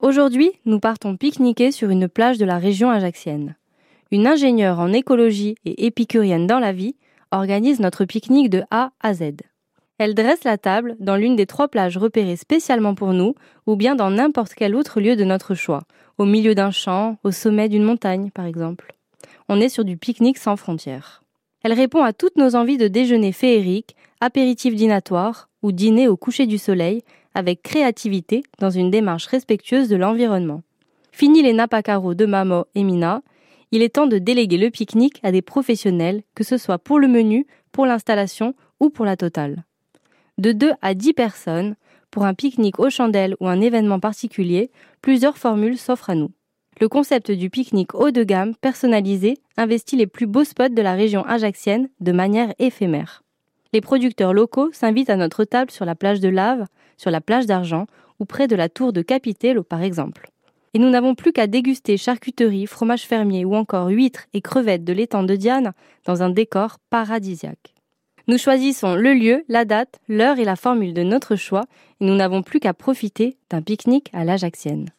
Aujourd'hui, nous partons pique-niquer sur une plage de la région ajaxienne. Une ingénieure en écologie et épicurienne dans la vie organise notre pique-nique de A à Z. Elle dresse la table dans l'une des trois plages repérées spécialement pour nous ou bien dans n'importe quel autre lieu de notre choix, au milieu d'un champ, au sommet d'une montagne par exemple. On est sur du pique-nique sans frontières. Elle répond à toutes nos envies de déjeuner féerique, apéritif dînatoire ou dîner au coucher du soleil avec créativité dans une démarche respectueuse de l'environnement. Fini les napacaros de Mamo et Mina, il est temps de déléguer le pique-nique à des professionnels, que ce soit pour le menu, pour l'installation ou pour la totale. De 2 à 10 personnes, pour un pique-nique aux chandelles ou un événement particulier, plusieurs formules s'offrent à nous. Le concept du pique-nique haut de gamme, personnalisé, investit les plus beaux spots de la région ajaxienne de manière éphémère. Les producteurs locaux s'invitent à notre table sur la plage de Lave, sur la plage d'Argent ou près de la tour de Capitello par exemple. Et nous n'avons plus qu'à déguster charcuterie, fromage fermier ou encore huîtres et crevettes de l'étang de Diane dans un décor paradisiaque. Nous choisissons le lieu, la date, l'heure et la formule de notre choix et nous n'avons plus qu'à profiter d'un pique-nique à l'Ajaxienne.